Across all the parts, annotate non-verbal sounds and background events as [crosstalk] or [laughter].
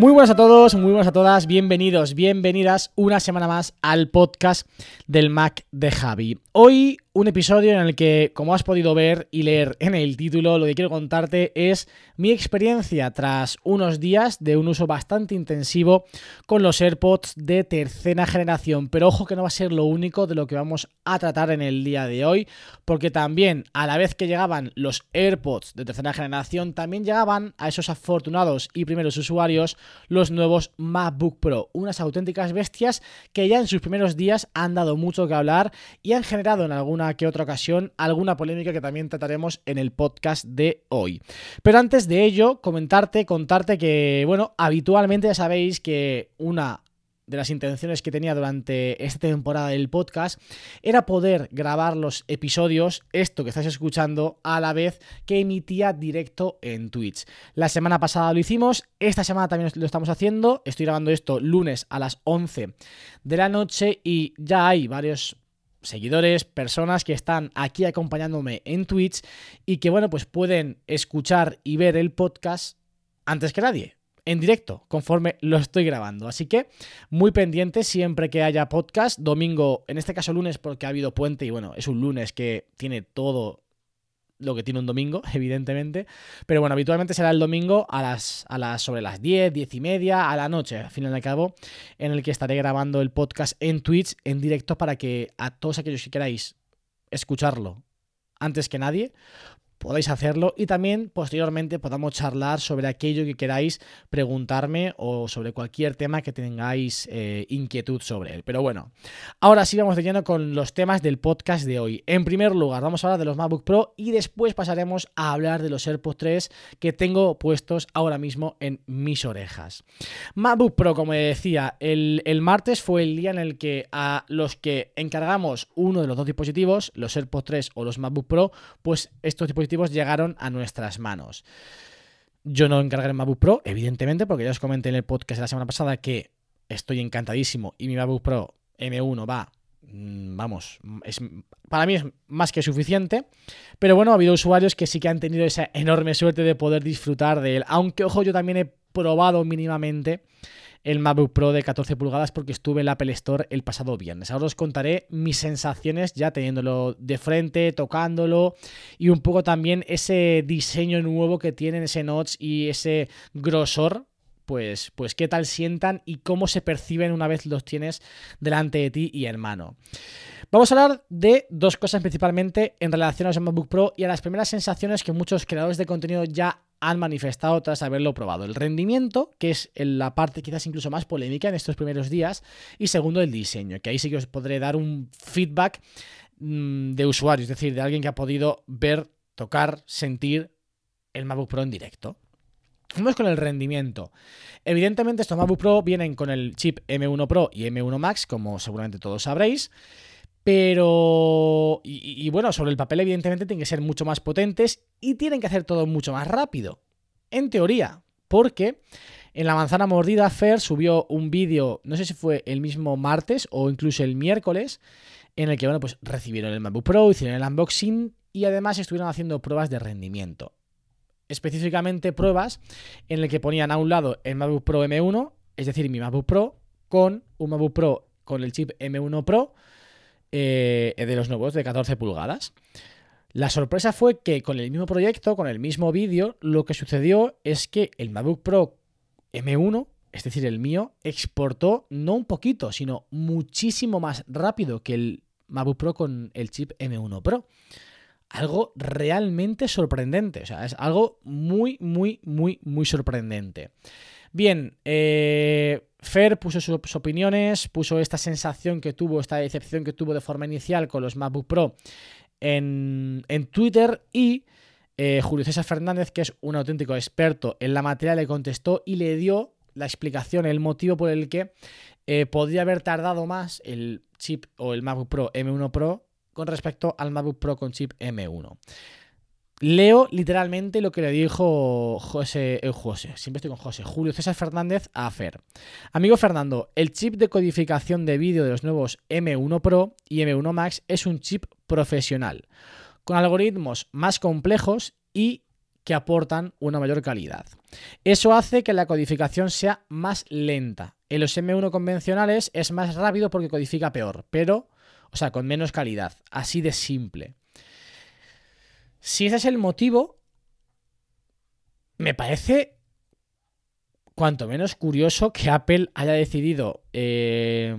Muy buenas a todos, muy buenas a todas, bienvenidos, bienvenidas una semana más al podcast del Mac de Javi. Hoy un episodio en el que, como has podido ver y leer en el título, lo que quiero contarte es mi experiencia tras unos días de un uso bastante intensivo con los AirPods de tercera generación. Pero ojo que no va a ser lo único de lo que vamos a tratar en el día de hoy, porque también a la vez que llegaban los AirPods de tercera generación, también llegaban a esos afortunados y primeros usuarios los nuevos MacBook Pro, unas auténticas bestias que ya en sus primeros días han dado mucho que hablar y han generado en que otra ocasión alguna polémica que también trataremos en el podcast de hoy. Pero antes de ello, comentarte, contarte que, bueno, habitualmente ya sabéis que una de las intenciones que tenía durante esta temporada del podcast era poder grabar los episodios, esto que estáis escuchando, a la vez que emitía directo en Twitch. La semana pasada lo hicimos, esta semana también lo estamos haciendo, estoy grabando esto lunes a las 11 de la noche y ya hay varios seguidores, personas que están aquí acompañándome en Twitch y que bueno, pues pueden escuchar y ver el podcast antes que nadie en directo, conforme lo estoy grabando. Así que muy pendiente siempre que haya podcast, domingo, en este caso lunes porque ha habido puente y bueno, es un lunes que tiene todo lo que tiene un domingo, [laughs] evidentemente. Pero bueno, habitualmente será el domingo a las, a las sobre las 10, 10 y media, a la noche, al fin y al cabo, en el que estaré grabando el podcast en Twitch, en directo, para que a todos aquellos que queráis escucharlo antes que nadie, podáis hacerlo y también posteriormente podamos charlar sobre aquello que queráis preguntarme o sobre cualquier tema que tengáis eh, inquietud sobre él. Pero bueno, ahora sí vamos de lleno con los temas del podcast de hoy. En primer lugar, vamos a hablar de los MacBook Pro y después pasaremos a hablar de los AirPods 3 que tengo puestos ahora mismo en mis orejas. MacBook Pro, como decía, el, el martes fue el día en el que a los que encargamos uno de los dos dispositivos, los AirPods 3 o los MacBook Pro, pues estos dispositivos llegaron a nuestras manos. Yo no encargaré el MacBook Pro, evidentemente, porque ya os comenté en el podcast de la semana pasada que estoy encantadísimo y mi MacBook Pro M1 va, mm, vamos, es, para mí es más que suficiente. Pero bueno, ha habido usuarios que sí que han tenido esa enorme suerte de poder disfrutar de él. Aunque, ojo, yo también he probado mínimamente el MacBook Pro de 14 pulgadas porque estuve en la Apple Store el pasado viernes. Ahora os contaré mis sensaciones ya teniéndolo de frente, tocándolo y un poco también ese diseño nuevo que tienen, ese notch y ese grosor. Pues, pues qué tal sientan y cómo se perciben una vez los tienes delante de ti y en mano. Vamos a hablar de dos cosas principalmente en relación a los MacBook Pro y a las primeras sensaciones que muchos creadores de contenido ya han manifestado tras haberlo probado. El rendimiento, que es la parte quizás incluso más polémica en estos primeros días, y segundo, el diseño, que ahí sí que os podré dar un feedback mmm, de usuario, es decir, de alguien que ha podido ver, tocar, sentir el MacBook Pro en directo. Vamos con el rendimiento. Evidentemente estos MacBook Pro vienen con el chip M1 Pro y M1 Max, como seguramente todos sabréis. Pero. Y, bueno, sobre el papel, evidentemente, tienen que ser mucho más potentes y tienen que hacer todo mucho más rápido. En teoría. Porque en la manzana mordida, Fer subió un vídeo, no sé si fue el mismo martes o incluso el miércoles, en el que, bueno, pues recibieron el MacBook Pro, hicieron el unboxing y además estuvieron haciendo pruebas de rendimiento. Específicamente pruebas en el que ponían a un lado el MacBook Pro M1, es decir, mi MacBook Pro, con un MacBook Pro con el chip M1 Pro eh, de los nuevos de 14 pulgadas. La sorpresa fue que con el mismo proyecto, con el mismo vídeo, lo que sucedió es que el MacBook Pro M1, es decir, el mío, exportó no un poquito, sino muchísimo más rápido que el MacBook Pro con el chip M1 Pro. Algo realmente sorprendente, o sea, es algo muy, muy, muy, muy sorprendente. Bien, eh, Fer puso sus, opiniones, puso esta sensación que tuvo, esta decepción que tuvo de forma inicial con los MacBook Pro en, en Twitter y eh, Julio César Fernández, que es un auténtico experto en la materia, le contestó y le dio la explicación, el motivo por el que eh, podría haber tardado más el chip o el MacBook Pro M1 Pro con respecto al MacBook Pro con chip M1. Leo literalmente lo que le dijo José, eh, José, siempre estoy con José, Julio César Fernández a Fer. Amigo Fernando, el chip de codificación de vídeo de los nuevos M1 Pro y M1 Max es un chip profesional, con algoritmos más complejos y que aportan una mayor calidad. Eso hace que la codificación sea más lenta. En los M1 convencionales es más rápido porque codifica peor, pero, o sea, con menos calidad. Así de simple. Si ese es el motivo, me parece cuanto menos curioso que Apple haya decidido eh,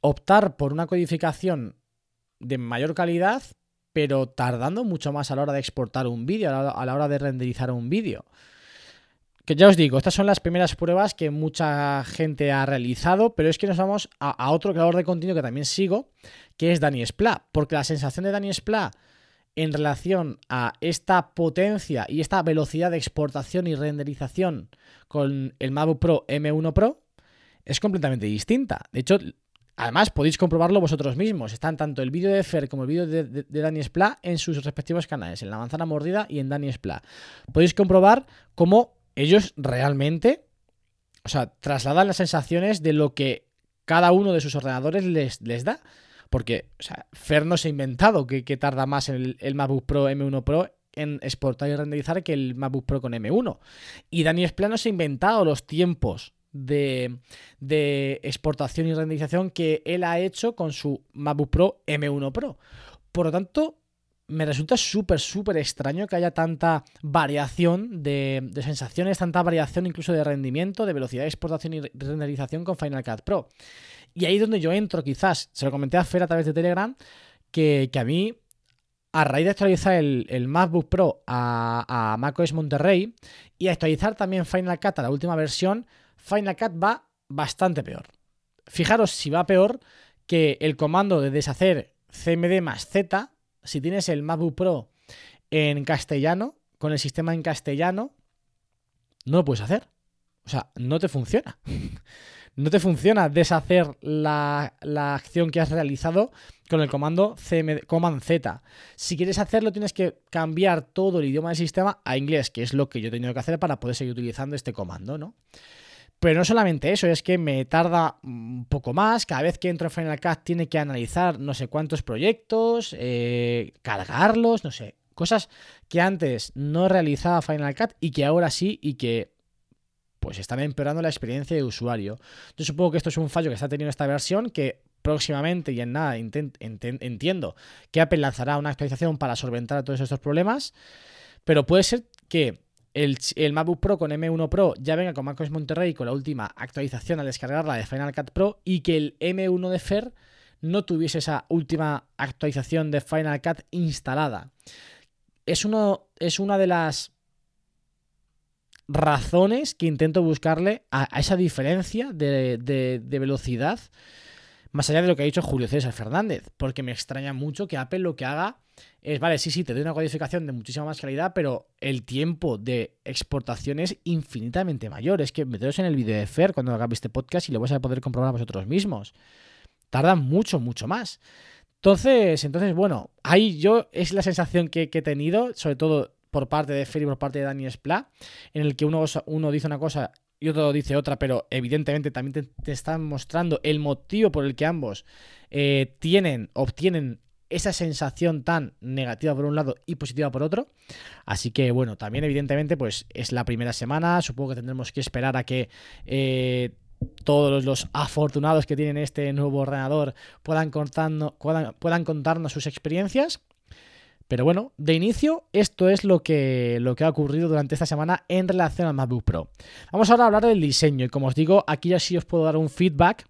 optar por una codificación de mayor calidad, pero tardando mucho más a la hora de exportar un vídeo, a la- a la hora de renderizar un vídeo. Que ya os digo, estas son las primeras pruebas que mucha gente ha realizado, pero es que nos vamos a, otro creador de contenido que también sigo, que es Dani Spla, porque la sensación de Dani Spla en relación a esta potencia y esta velocidad de exportación y renderización con el MacBook Pro M1 Pro es completamente distinta. De hecho, además podéis comprobarlo vosotros mismos. Están tanto el vídeo de Fer como el vídeo de, de, de Dani Spla en sus respectivos canales, en La Manzana Mordida y en Dani Spla. Podéis comprobar cómo ellos realmente, o sea, trasladan las sensaciones de lo que cada uno de sus ordenadores les, les da. Porque, o sea, Fer no se ha inventado que, tarda más el, el MacBook Pro M1 Pro en exportar y renderizar que el MacBook Pro con M1. Y Dani Spla no se ha inventado los tiempos de, de exportación y renderización que él ha hecho con su MacBook Pro M1 Pro. Por lo tanto, me resulta súper, súper extraño que haya tanta variación de, sensaciones, tanta variación incluso de rendimiento, de velocidad de exportación y renderización con Final Cut Pro. Y ahí es donde yo entro, quizás, se lo comenté a Fer a través de Telegram, que, que a mí, a raíz de actualizar el, el MacBook Pro a, a macOS Monterrey y actualizar también Final Cut a la última versión, Final Cut va bastante peor. Fijaros si va peor que el comando de deshacer CMD más Z, si tienes el MacBook Pro en castellano, con el sistema en castellano, no lo puedes hacer. O sea, no te funciona. [laughs] no te funciona deshacer la, la, acción que has realizado con el comando CMD, Command Z. Si quieres hacerlo, tienes que cambiar todo el idioma del sistema a inglés, que es lo que yo he tenido que hacer para poder seguir utilizando este comando, ¿no? Pero no solamente eso, es que me tarda un poco más. Cada vez que entro en Final Cut tiene que analizar no sé cuántos proyectos, eh, cargarlos, no sé. Cosas que antes no realizaba Final Cut y que ahora sí y que pues están empeorando la experiencia de usuario. Yo supongo que esto es un fallo que está teniendo esta versión que próximamente y en nada entiendo que Apple lanzará una actualización para solventar todos estos problemas, pero puede ser que el, el, MacBook Pro con M1 Pro ya venga con macOS Monterrey con la última actualización al descargarla de Final Cut Pro y que el M1 de Fer no tuviese esa última actualización de Final Cut instalada. Es, uno, es una de las razones que intento buscarle a, esa diferencia de, de, velocidad, más allá de lo que ha dicho Julio César Fernández, porque me extraña mucho que Apple lo que haga es, vale, sí, sí, te doy una codificación de muchísima más calidad, pero el tiempo de exportación es infinitamente mayor. Es que meteros en el vídeo de Fer cuando haga este podcast y lo vais a poder comprobar vosotros mismos. Tarda mucho, mucho más. Entonces, entonces, bueno, ahí yo es la sensación que, que he tenido, sobre todo por parte de Fer y por parte de Dani Spla, en el que uno, uno dice una cosa y otro dice otra, pero evidentemente también te, están mostrando el motivo por el que ambos eh, tienen, obtienen esa sensación tan negativa por un lado y positiva por otro. Así que bueno, también evidentemente pues es la primera semana, supongo que tendremos que esperar a que eh, todos los afortunados que tienen este nuevo ordenador puedan, contando, puedan, puedan contarnos sus experiencias. Pero bueno, de inicio, esto es lo que, lo que ha ocurrido durante esta semana en relación al MacBook Pro. Vamos ahora a hablar del diseño y como os digo, aquí ya sí os puedo dar un feedback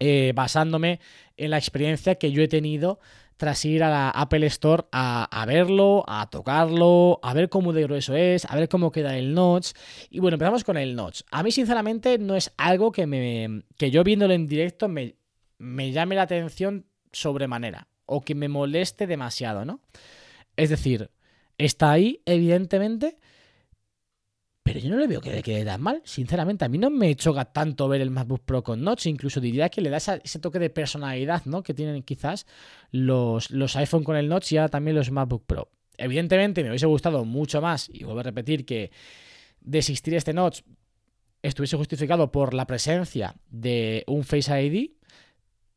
eh, basándome en la experiencia que yo he tenido tras ir a la Apple Store a, a verlo, a tocarlo, a ver cómo de grueso es, a ver cómo queda el notch. Y bueno, empezamos con el notch. A mí, sinceramente, no es algo que, me, que yo viéndolo en directo me, me llame la atención sobremanera o que me moleste demasiado, ¿no? Es decir, está ahí, evidentemente, pero yo no le veo que le quede tan mal. Sinceramente, a mí no me choca tanto ver el MacBook Pro con notch. Incluso diría que le da ese toque de personalidad, ¿no? Que tienen quizás los, los iPhone con el notch y ahora también los MacBook Pro. Evidentemente, me hubiese gustado mucho más, y vuelvo a repetir que de existir este notch estuviese justificado por la presencia de un Face ID,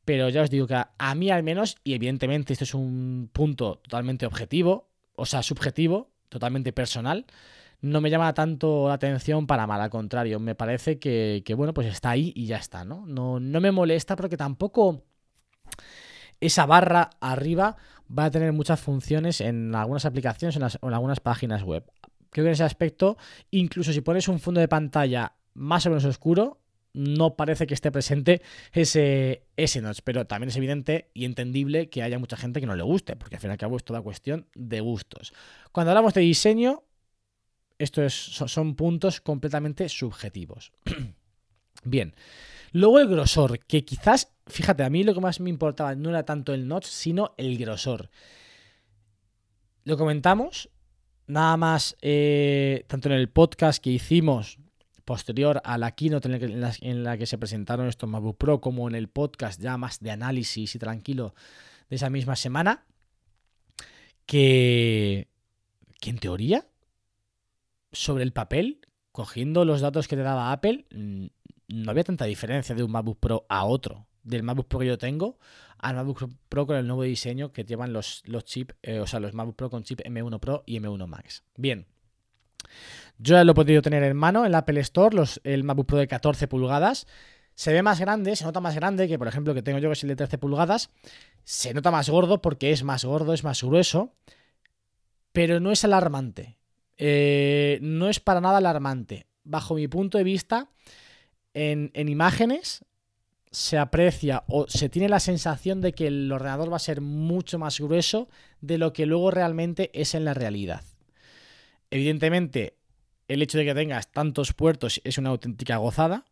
pero ya os digo que a, mí al menos, y evidentemente esto es un punto totalmente objetivo, o sea, subjetivo, totalmente personal, no me llama tanto la atención para mal, al contrario, me parece que, bueno, pues está ahí y ya está, ¿no? No, no me molesta porque tampoco esa barra arriba va a tener muchas funciones en algunas aplicaciones en en algunas páginas web. Creo que en ese aspecto, incluso si pones un fondo de pantalla más o menos oscuro, no parece que esté presente ese, ese notch, pero también es evidente y entendible que haya mucha gente que no le guste, porque al fin y al cabo es toda cuestión de gustos. Cuando hablamos de diseño, esto es, son, son puntos completamente subjetivos. [clears throat] Bien, luego el grosor, que quizás, fíjate, a mí lo que más me importaba no era tanto el notch, sino el grosor. Lo comentamos, nada más, eh, tanto en el podcast que hicimos posterior a la keynote en la, que, en la- que se presentaron estos MacBook Pro, como en el podcast ya más de análisis y tranquilo de esa misma semana, que, que en teoría, sobre el papel, cogiendo los datos que te daba Apple, mm, no había tanta diferencia de un MacBook Pro a otro. Del MacBook Pro que yo tengo al MacBook Pro con el nuevo diseño que llevan los, los chips, eh, o sea, los MacBook Pro con chip M1 Pro y M1 Max. Bien. Yo ya lo he podido tener en mano en la Apple Store, los, el MacBook Pro de 14 pulgadas. Se ve más grande, se nota más grande que, por ejemplo, que tengo yo, que es el de 13 pulgadas. Se nota más gordo porque es más gordo, es más grueso. Pero no es alarmante. Eh, no es para nada alarmante. Bajo mi punto de vista, en, en imágenes se aprecia o se tiene la sensación de que el ordenador va a ser mucho más grueso de lo que luego realmente es en la realidad. Evidentemente, el hecho de que tengas tantos puertos es una auténtica gozada.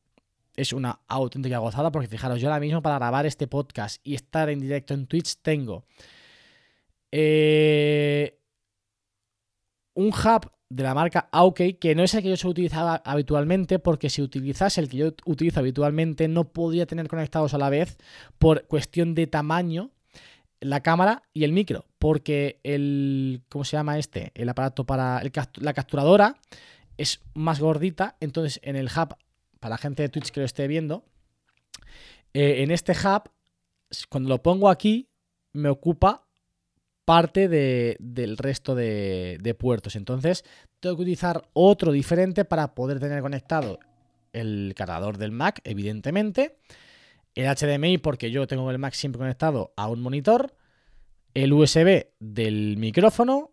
Es una auténtica gozada porque fijaros, yo ahora mismo para grabar este podcast y estar en directo en Twitch tengo eh, un hub de la marca Aukey, que no es el que yo se utilizaba habitualmente, porque si utilizase el que yo utilizo habitualmente, no podría tener conectados a la vez por cuestión de tamaño la cámara y el micro, porque el, ¿cómo se llama este? El aparato para el la capturadora es más gordita, entonces en el hub, para la gente de Twitch que lo esté viendo, eh, en este hub, cuando lo pongo aquí, me ocupa parte de- del resto de, de puertos. Entonces, tengo que utilizar otro diferente para poder tener conectado el cargador del Mac, evidentemente, el HDMI, porque yo tengo el Mac siempre conectado a un monitor, el USB del micrófono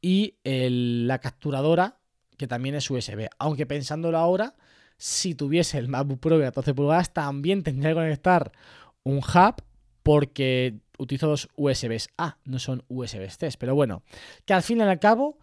y la capturadora, que también es USB. Aunque pensándolo ahora, si tuviese el MacBook Pro de 14 pulgadas, también tendría que conectar un hub porque utilizo dos USBs A, no son USBs C. Pero bueno, que al fin y al cabo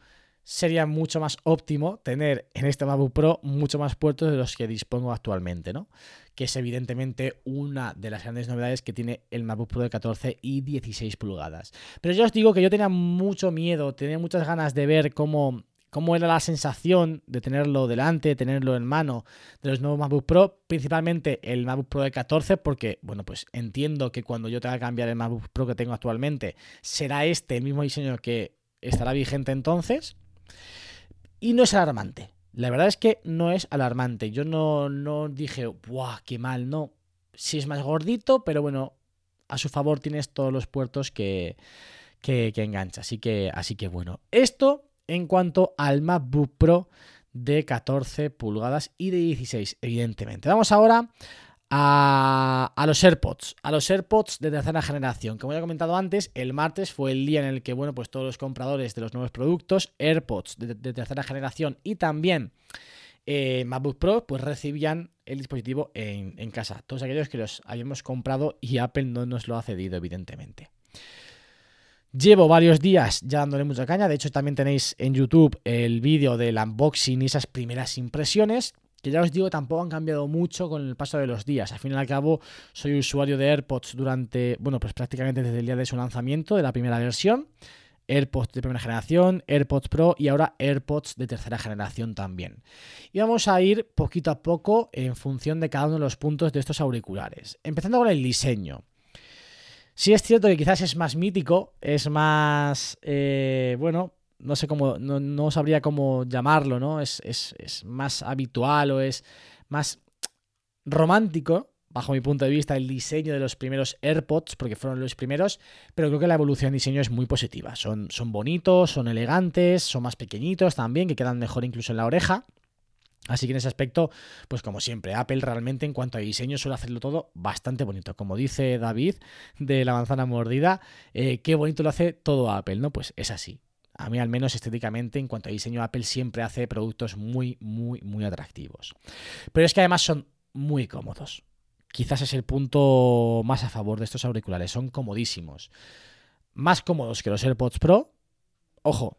sería mucho más óptimo tener en este MacBook Pro mucho más puertos de los que dispongo actualmente, ¿no? Que es evidentemente una de las grandes novedades que tiene el MacBook Pro de 14 y 16 pulgadas. Pero yo os digo que yo tenía mucho miedo, tenía muchas ganas de ver cómo, cómo era la sensación de tenerlo delante, de tenerlo en mano de los nuevos MacBook Pro, principalmente el MacBook Pro de 14, porque, bueno, pues entiendo que cuando yo tenga que cambiar el MacBook Pro que tengo actualmente, será este el mismo diseño que estará vigente entonces. Y no es alarmante. La verdad es que no es alarmante. Yo no, no dije, ¡buah, qué mal! No. Sí es más gordito, pero bueno, a su favor tienes todos los puertos que, que, que engancha. Así que, así que bueno. Esto en cuanto al MacBook Pro de 14 pulgadas y de 16, evidentemente. Vamos ahora a, los AirPods, a los AirPods de tercera generación. Como ya he comentado antes, el martes fue el día en el que, bueno, pues todos los compradores de los nuevos productos, AirPods de, de tercera generación y también eh, MacBook Pro, pues recibían el dispositivo en, en casa. Todos aquellos que los habíamos comprado y Apple no nos lo ha cedido, evidentemente. Llevo varios días ya dándole mucha caña. De hecho, también tenéis en YouTube el vídeo del unboxing y esas primeras impresiones. Que ya os digo, tampoco han cambiado mucho con el paso de los días. Al fin y al cabo, soy usuario de AirPods durante, bueno, pues prácticamente desde el día de su lanzamiento, de la primera versión. AirPods de primera generación, AirPods Pro y ahora AirPods de tercera generación también. Y vamos a ir poquito a poco en función de cada uno de los puntos de estos auriculares. Empezando con el diseño. Sí es cierto que quizás es más mítico, es más, eh, bueno, no sé cómo, no, no sabría cómo llamarlo, ¿no? Es, es, es más habitual o es más romántico, bajo mi punto de vista, el diseño de los primeros AirPods, porque fueron los primeros, pero creo que la evolución de diseño es muy positiva. Son, son bonitos, son elegantes, son más pequeñitos también, que quedan mejor incluso en la oreja. Así que en ese aspecto, pues como siempre, Apple realmente en cuanto a diseño suele hacerlo todo bastante bonito. Como dice David de la manzana mordida, eh, qué bonito lo hace todo Apple, ¿no? Pues es así. A mí al menos estéticamente, en cuanto a diseño, Apple siempre hace productos muy, muy, muy atractivos. Pero es que además son muy cómodos. Quizás es el punto más a favor de estos auriculares. Son comodísimos. Más cómodos que los AirPods Pro. Ojo,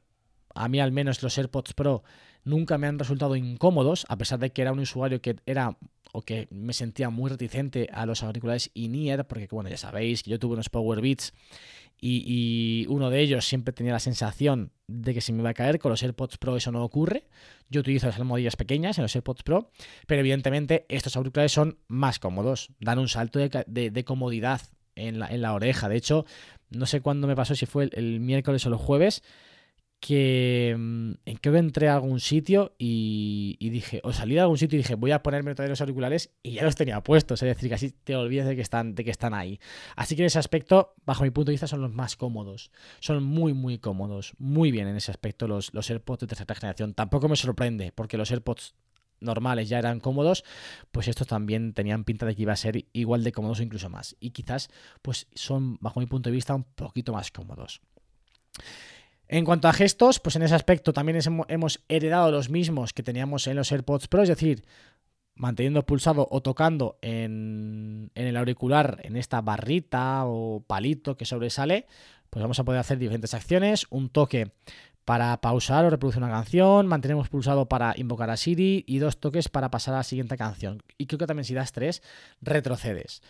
a mí al menos los AirPods Pro nunca me han resultado incómodos, a pesar de que era un usuario que era o que me sentía muy reticente a los auriculares in-ear, porque bueno, ya sabéis que yo tuve unos Power Beats y, y, uno de ellos siempre tenía la sensación de que se me iba a caer. Con los AirPods Pro eso no ocurre. Yo utilizo las almohadillas pequeñas en los AirPods Pro, pero evidentemente estos auriculares son más cómodos, dan un salto de, de, de comodidad en la, en la, oreja. De hecho, no sé cuándo me pasó, si fue el, el miércoles o el jueves, que mm, creo que entré a algún sitio y, dije, o salí de algún sitio y dije, voy a ponerme otra los auriculares y ya los tenía puestos, es decir, que así te olvidas de que están, de que están ahí. Así que en ese aspecto, bajo mi punto de vista, son los más cómodos. Son muy, muy cómodos. Muy bien en ese aspecto los, los AirPods de tercera generación. Tampoco me sorprende, porque los AirPods normales ya eran cómodos, pues estos también tenían pinta de que iba a ser igual de cómodos o incluso más. Y quizás, pues son, bajo mi punto de vista, un poquito más cómodos. En cuanto a gestos, pues en ese aspecto también hemos heredado los mismos que teníamos en los AirPods Pro, es decir, manteniendo pulsado o tocando en, en, el auricular, en esta barrita o palito que sobresale, pues vamos a poder hacer diferentes acciones, un toque para pausar o reproducir una canción, mantenemos pulsado para invocar a Siri y dos toques para pasar a la siguiente canción. Y creo que también si das tres, retrocedes.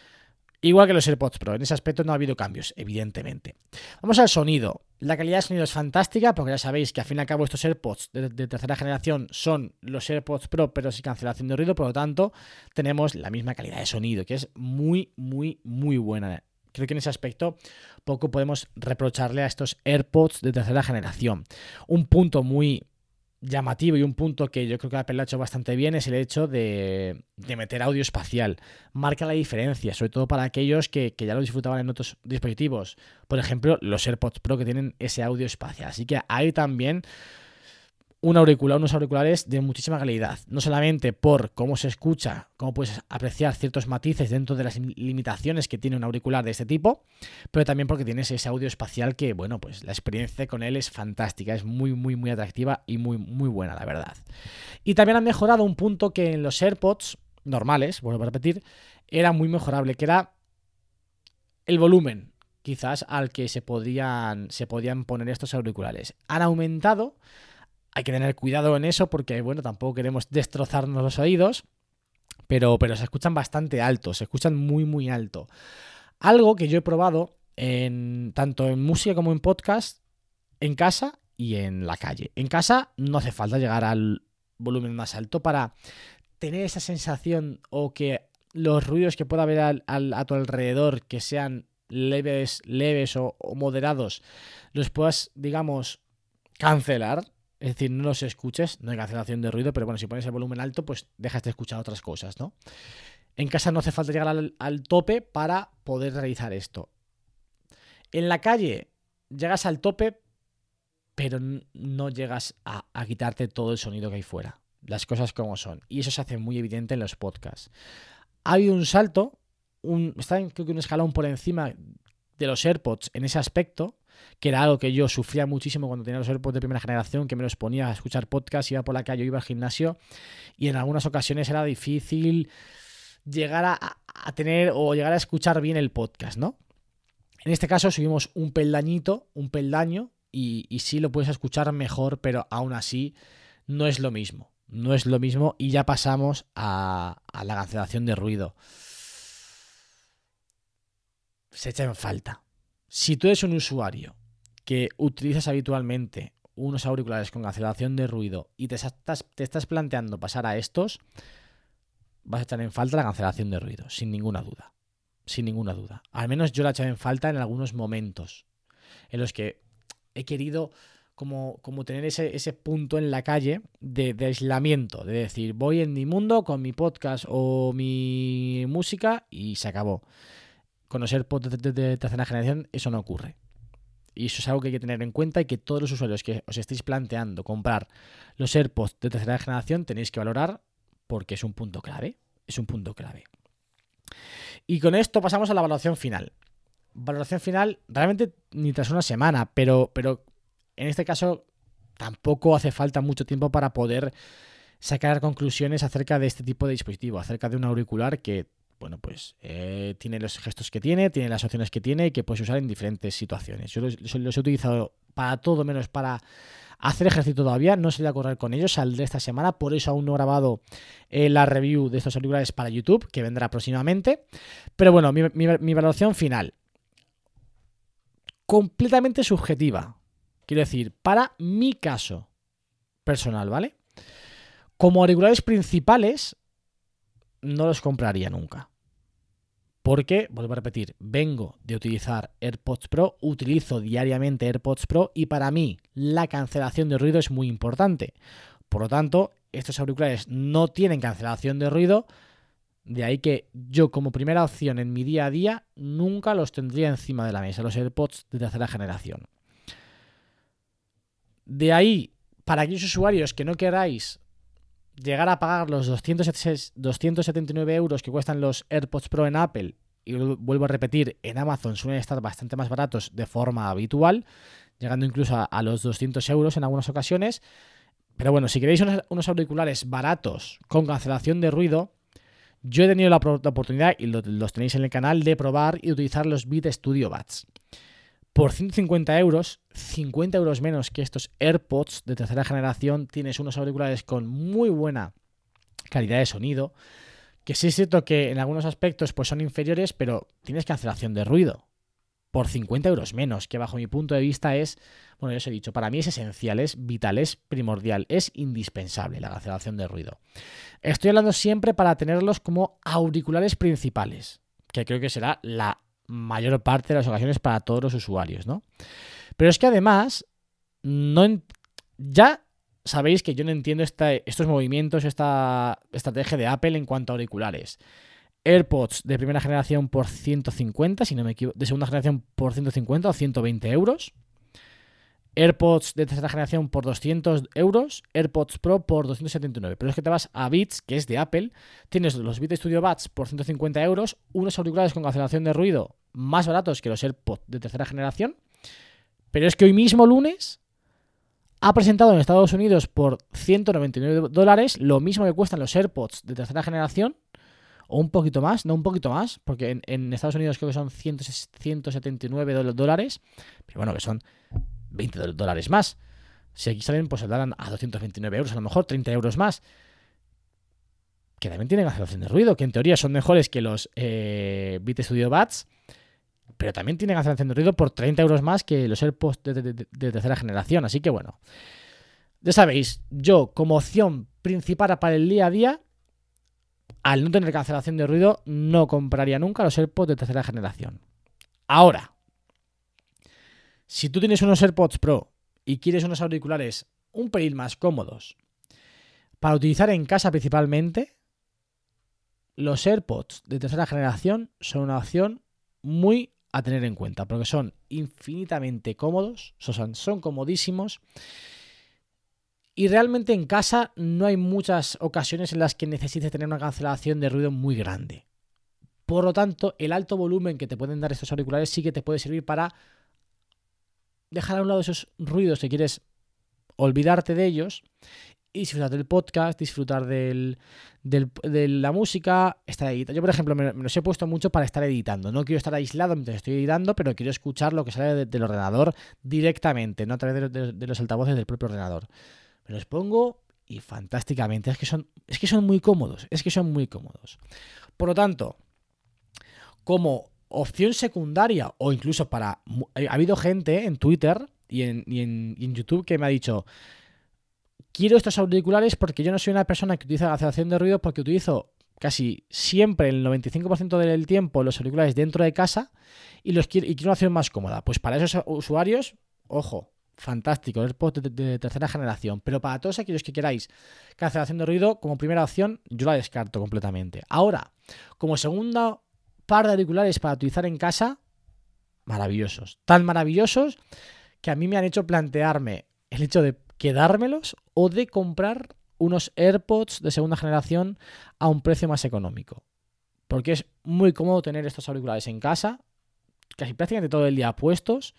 Igual que los AirPods Pro, en ese aspecto no ha habido cambios, evidentemente. Vamos al sonido. La calidad de sonido es fantástica, porque ya sabéis que al fin y al cabo estos AirPods de, de, tercera generación son los AirPods Pro, pero sin cancelación de ruido, por lo tanto, tenemos la misma calidad de sonido, que es muy, muy, muy buena. Creo que en ese aspecto poco podemos reprocharle a estos AirPods de tercera generación. Un punto muy llamativo y un punto que yo creo que Apple ha hecho bastante bien es el hecho de, de meter audio espacial. Marca la diferencia, sobre todo para aquellos que, que, ya lo disfrutaban en otros dispositivos. Por ejemplo, los AirPods Pro que tienen ese audio espacial. Así que hay también un auricular, unos auriculares de muchísima calidad. No solamente por cómo se escucha, cómo puedes apreciar ciertos matices dentro de las limitaciones que tiene un auricular de este tipo, pero también porque tienes ese audio espacial que, bueno, pues la experiencia con él es fantástica, es muy, muy, muy atractiva y muy, muy buena, la verdad. Y también han mejorado un punto que en los AirPods normales, vuelvo a repetir, era muy mejorable, que era el volumen quizás al que se podían, se podían poner estos auriculares. Han aumentado hay que tener cuidado en eso porque, bueno, tampoco queremos destrozarnos los oídos, pero, pero se escuchan bastante alto, se escuchan muy, muy alto. Algo que yo he probado en, tanto en música como en podcast, en casa y en la calle. En casa no hace falta llegar al volumen más alto para tener esa sensación o que los ruidos que pueda haber a tu alrededor, que sean leves, leves o, o moderados, los puedas, digamos, cancelar es decir, no los escuches, no hay cancelación de ruido, pero bueno, si pones el volumen alto, pues dejas de escuchar otras cosas, ¿no? En casa no hace falta llegar al, tope para poder realizar esto. En la calle llegas al tope, pero no llegas a, a, quitarte todo el sonido que hay fuera. Las cosas como son. Y eso se hace muy evidente en los podcasts. Ha habido un salto, un, está creo que un escalón por encima de los AirPods en ese aspecto, que era algo que yo sufría muchísimo cuando tenía los AirPods de primera generación, que me los ponía a escuchar podcast, iba por la calle, iba al gimnasio, y en algunas ocasiones era difícil llegar a, tener o llegar a escuchar bien el podcast, ¿no? En este caso subimos un peldañito, un peldaño, y, y sí lo puedes escuchar mejor, pero aún así no es lo mismo. No es lo mismo y ya pasamos a, a la cancelación de ruido. Se echa en falta. Si tú eres un usuario que utilizas habitualmente unos auriculares con cancelación de ruido y te estás, te estás planteando pasar a estos, vas a echar en falta la cancelación de ruido, sin ninguna duda. Sin ninguna duda. Al menos yo la he echado en falta en algunos momentos en los que he querido como, como tener ese, ese punto en la calle de, de aislamiento, de decir, voy en mi mundo con mi podcast o mi música y se acabó. Con los AirPods de, de- de tercera generación eso no ocurre. Y eso es algo que hay que tener en cuenta y que todos los usuarios que os estéis planteando comprar los AirPods de tercera generación tenéis que valorar porque es un punto clave. Es un punto clave. Y con esto pasamos a la valoración final. Valoración final, realmente ni tras una semana, pero, pero en este caso tampoco hace falta mucho tiempo para poder sacar conclusiones acerca de este tipo de dispositivo, acerca de un auricular que, bueno, pues eh, tiene los gestos que tiene, tiene las opciones que tiene y que puedes usar en diferentes situaciones. Yo los, he utilizado para todo menos para hacer ejercicio todavía, no salí a correr con ellos, saldré esta semana, por eso aún no he grabado eh, la review de estos auriculares para YouTube, que vendrá próximamente. Pero bueno, mi- mi valoración final. Completamente subjetiva. Quiero decir, para mi caso personal, ¿vale? Como auriculares principales, no los compraría nunca. Porque, vuelvo a repetir, vengo de utilizar AirPods Pro, utilizo diariamente AirPods Pro y para mí la cancelación de ruido es muy importante. Por lo tanto, estos auriculares no tienen cancelación de ruido, de ahí que yo como primera opción en mi día a día nunca los tendría encima de la mesa, los AirPods de tercera generación. De ahí, para aquellos usuarios que no queráis llegar a pagar los 276 279 euros que cuestan los AirPods Pro en Apple, y vuel- vuelvo a repetir, en Amazon suelen estar bastante más baratos de forma habitual, llegando incluso a, los 200 euros en algunas ocasiones. Pero bueno, si queréis unos, auriculares baratos con cancelación de ruido, yo he tenido la, oportunidad, y lo- los tenéis en el canal, de probar y utilizar los Beat Studio Buds. Por 150 euros, 50 euros menos que estos AirPods de tercera generación, tienes unos auriculares con muy buena calidad de sonido. Que sí es cierto que en algunos aspectos pues son inferiores, pero tienes cancelación de ruido. Por 50 euros menos, que bajo mi punto de vista es, bueno, ya os he dicho, para mí es esencial, es vital, es primordial, es indispensable la cancelación de ruido. Estoy hablando siempre para tenerlos como auriculares principales, que creo que será la mayor parte de las ocasiones para todos los usuarios, ¿no? Pero es que además, no ya sabéis que yo no entiendo esta- estos movimientos, esta estrategia de Apple en cuanto a auriculares. AirPods de primera generación por 150, si no me equivoco, de segunda generación por 150 o 120 euros. AirPods de tercera generación por 200 euros, AirPods Pro por 279. Pero es que te vas a Beats, que es de Apple, tienes los Beats Studio Buds por 150 euros, unos auriculares con cancelación de ruido más baratos que los AirPods de tercera generación. Pero es que hoy mismo, lunes, ha presentado en Estados Unidos por 199 dólares lo mismo que cuestan los AirPods de tercera generación, o un poquito más, no un poquito más, porque en, en Estados Unidos creo que son 100 179 do- dólares, pero bueno, que son 20 do- dólares más. Si aquí salen, pues saldrán a 229 euros, a lo mejor 30 euros más. Que también tienen cancelación de ruido, que en teoría son mejores que los eh, Beat Studio Buds, pero también tienen cancelación de ruido por 30 euros más que los AirPods de- de tercera generación. Así que bueno, ya sabéis, yo como opción principal para el día a día, al no tener cancelación de ruido, no compraría nunca los AirPods de tercera generación. Ahora, si tú tienes unos AirPods Pro y quieres unos auriculares un pelín más cómodos para utilizar en casa principalmente, los AirPods de tercera generación son una opción muy a tener en cuenta, porque son infinitamente cómodos, son, son comodísimos. Y realmente en casa no hay muchas ocasiones en las que necesites tener una cancelación de ruido muy grande. Por lo tanto, el alto volumen que te pueden dar estos auriculares sí que te puede servir para dejar a un lado esos ruidos que quieres olvidarte de ellos y disfrutar del podcast, disfrutar del, de la música, estar editando. Yo, por ejemplo, me, los he puesto mucho para estar editando. No quiero estar aislado mientras estoy editando, pero quiero escuchar lo que sale de- del ordenador directamente, no a través de, de- de los altavoces del propio ordenador. Me los pongo y fantásticamente. Es que son, es que son muy cómodos. Es que son muy cómodos. Por lo tanto, como opción secundaria o incluso para... mu- Ha habido gente en Twitter y en, YouTube que me ha dicho, quiero estos auriculares porque yo no soy una persona que utiliza la cancelación de ruido porque utilizo casi siempre, el 95% del tiempo, los auriculares dentro de casa y, los quiero, y quiero una opción más cómoda. Pues para esos usuarios, ojo, fantástico, AirPods de, de tercera generación. Pero para todos aquellos que queráis cancelación de ruido, como primera opción, yo la descarto completamente. Ahora, como segunda par de auriculares para utilizar en casa, maravillosos. Tan maravillosos que a mí me han hecho plantearme el hecho de quedármelos o de comprar unos AirPods de segunda generación a un precio más económico. Porque es muy cómodo tener estos auriculares en casa, casi prácticamente todo el día puestos,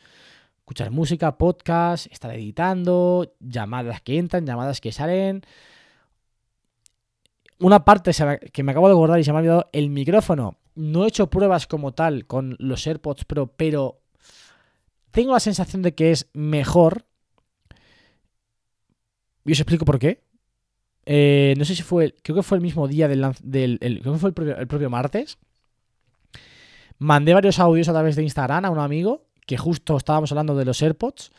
escuchar música, podcast, estar editando, llamadas que entran, llamadas que salen. Una parte que me acabo de acordar y se me ha olvidado, el micrófono. No he hecho pruebas como tal con los AirPods Pro, pero tengo la sensación de que es mejor. Y os explico por qué. Eh, no sé si fue, creo que fue el mismo día del, del el- creo que fue el propio, el propio martes. Mandé varios audios a través de Instagram a un amigo que justo estábamos hablando de los AirPods.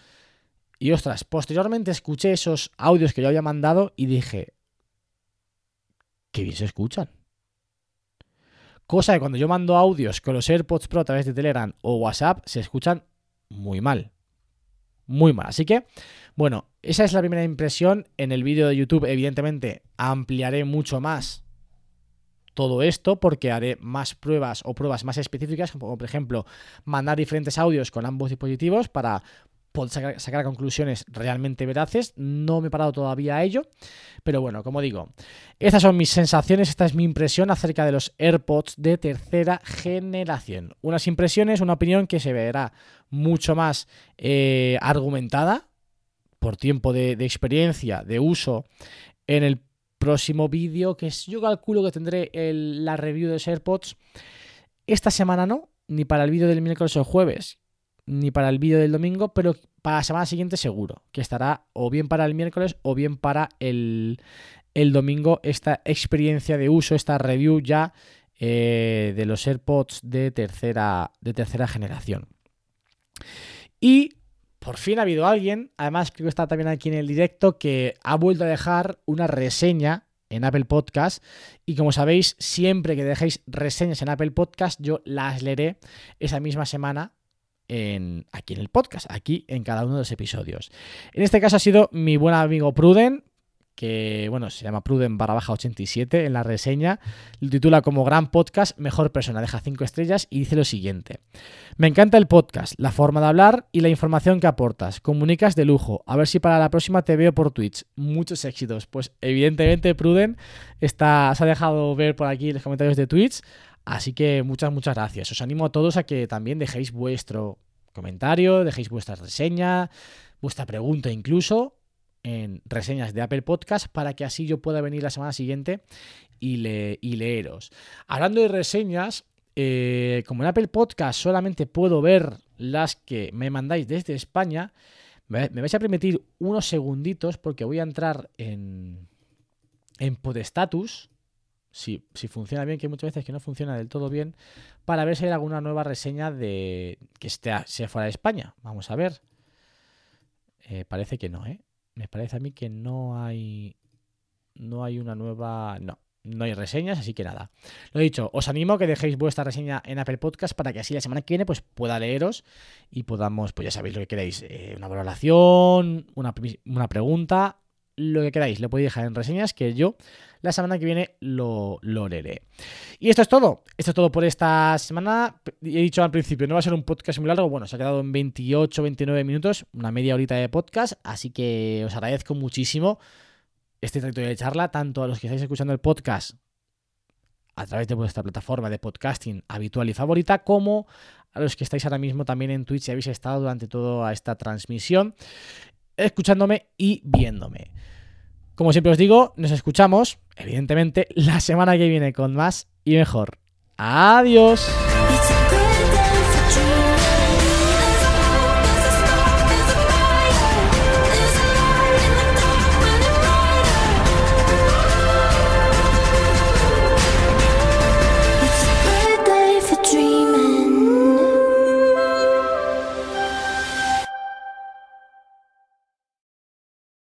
Y ostras, posteriormente escuché esos audios que yo había mandado y dije, qué bien se escuchan. Cosa que cuando yo mando audios con los AirPods Pro a través de Telegram o WhatsApp se escuchan muy mal. Muy mal. Así que, bueno, esa es la primera impresión. En el vídeo de YouTube, evidentemente, ampliaré mucho más todo esto porque haré más pruebas o pruebas más específicas, como por ejemplo mandar diferentes audios con ambos dispositivos para sacar, sacar conclusiones realmente veraces. No me he parado todavía a ello, pero bueno, como digo, estas son mis sensaciones, esta es mi impresión acerca de los AirPods de tercera generación. Unas impresiones, una opinión que se verá mucho más eh, argumentada por tiempo de, experiencia, de uso en el próximo vídeo, que yo calculo que tendré la review de los AirPods esta semana no, ni para el vídeo del miércoles o jueves, ni para el vídeo del domingo, pero para la semana siguiente seguro, que estará o bien para el miércoles o bien para el, el domingo esta experiencia de uso, esta review ya eh, de los AirPods de tercera, de tercera generación. Y por fin ha habido alguien, además creo que está también aquí en el directo, que ha vuelto a dejar una reseña en Apple Podcast. Y como sabéis, siempre que dejéis reseñas en Apple Podcast, yo las leeré esa misma semana en, aquí en el podcast, aquí en cada uno de los episodios. En este caso ha sido mi buen amigo Pruden, que bueno, se llama Pruden barra baja 87 en la reseña. Lo titula como Gran Podcast, Mejor Persona. Deja 5 estrellas y dice lo siguiente. Me encanta el podcast, la forma de hablar y la información que aportas. Comunicas de lujo. A ver si para la próxima te veo por Twitch. Muchos éxitos. Pues evidentemente Pruden está, se ha dejado ver por aquí los comentarios de Twitch. Así que muchas, muchas gracias. Os animo a todos a que también dejéis vuestro comentario, dejéis vuestra reseña, vuestra pregunta incluso en reseñas de Apple Podcast para que así yo pueda venir la semana siguiente y, le- y leeros. Hablando de reseñas, eh, como en Apple Podcast solamente puedo ver las que me mandáis desde España, me, me vais a permitir unos segunditos porque voy a entrar en, en Podestatus. Si, funciona bien, que muchas veces que no funciona del todo bien, para ver si hay alguna nueva reseña de que esté sea fuera de España. Vamos a ver. Eh, parece que no, ¿eh? Me parece a mí que no hay. No hay una nueva. No, no hay reseñas, así que nada. Lo dicho, os animo a que dejéis vuestra reseña en Apple Podcast para que así la semana que viene pues pueda leeros y podamos, pues ya sabéis lo que queréis, eh, una valoración, una, una pregunta, lo que queráis, lo podéis dejar en reseñas que yo la semana que viene lo, lo leeré. Y esto es todo, esto es todo por esta semana. He dicho al principio, no va a ser un podcast muy largo, bueno, se ha quedado en 28, 29 minutos, una media horita de podcast, así que os agradezco muchísimo este territorio de charla, tanto a los que estáis escuchando el podcast a través de vuestra plataforma de podcasting habitual y favorita, como a los que estáis ahora mismo también en Twitch y habéis estado durante toda esta transmisión, escuchándome y viéndome. Como siempre os digo, nos escuchamos, evidentemente, la semana que viene con más y mejor. Adiós.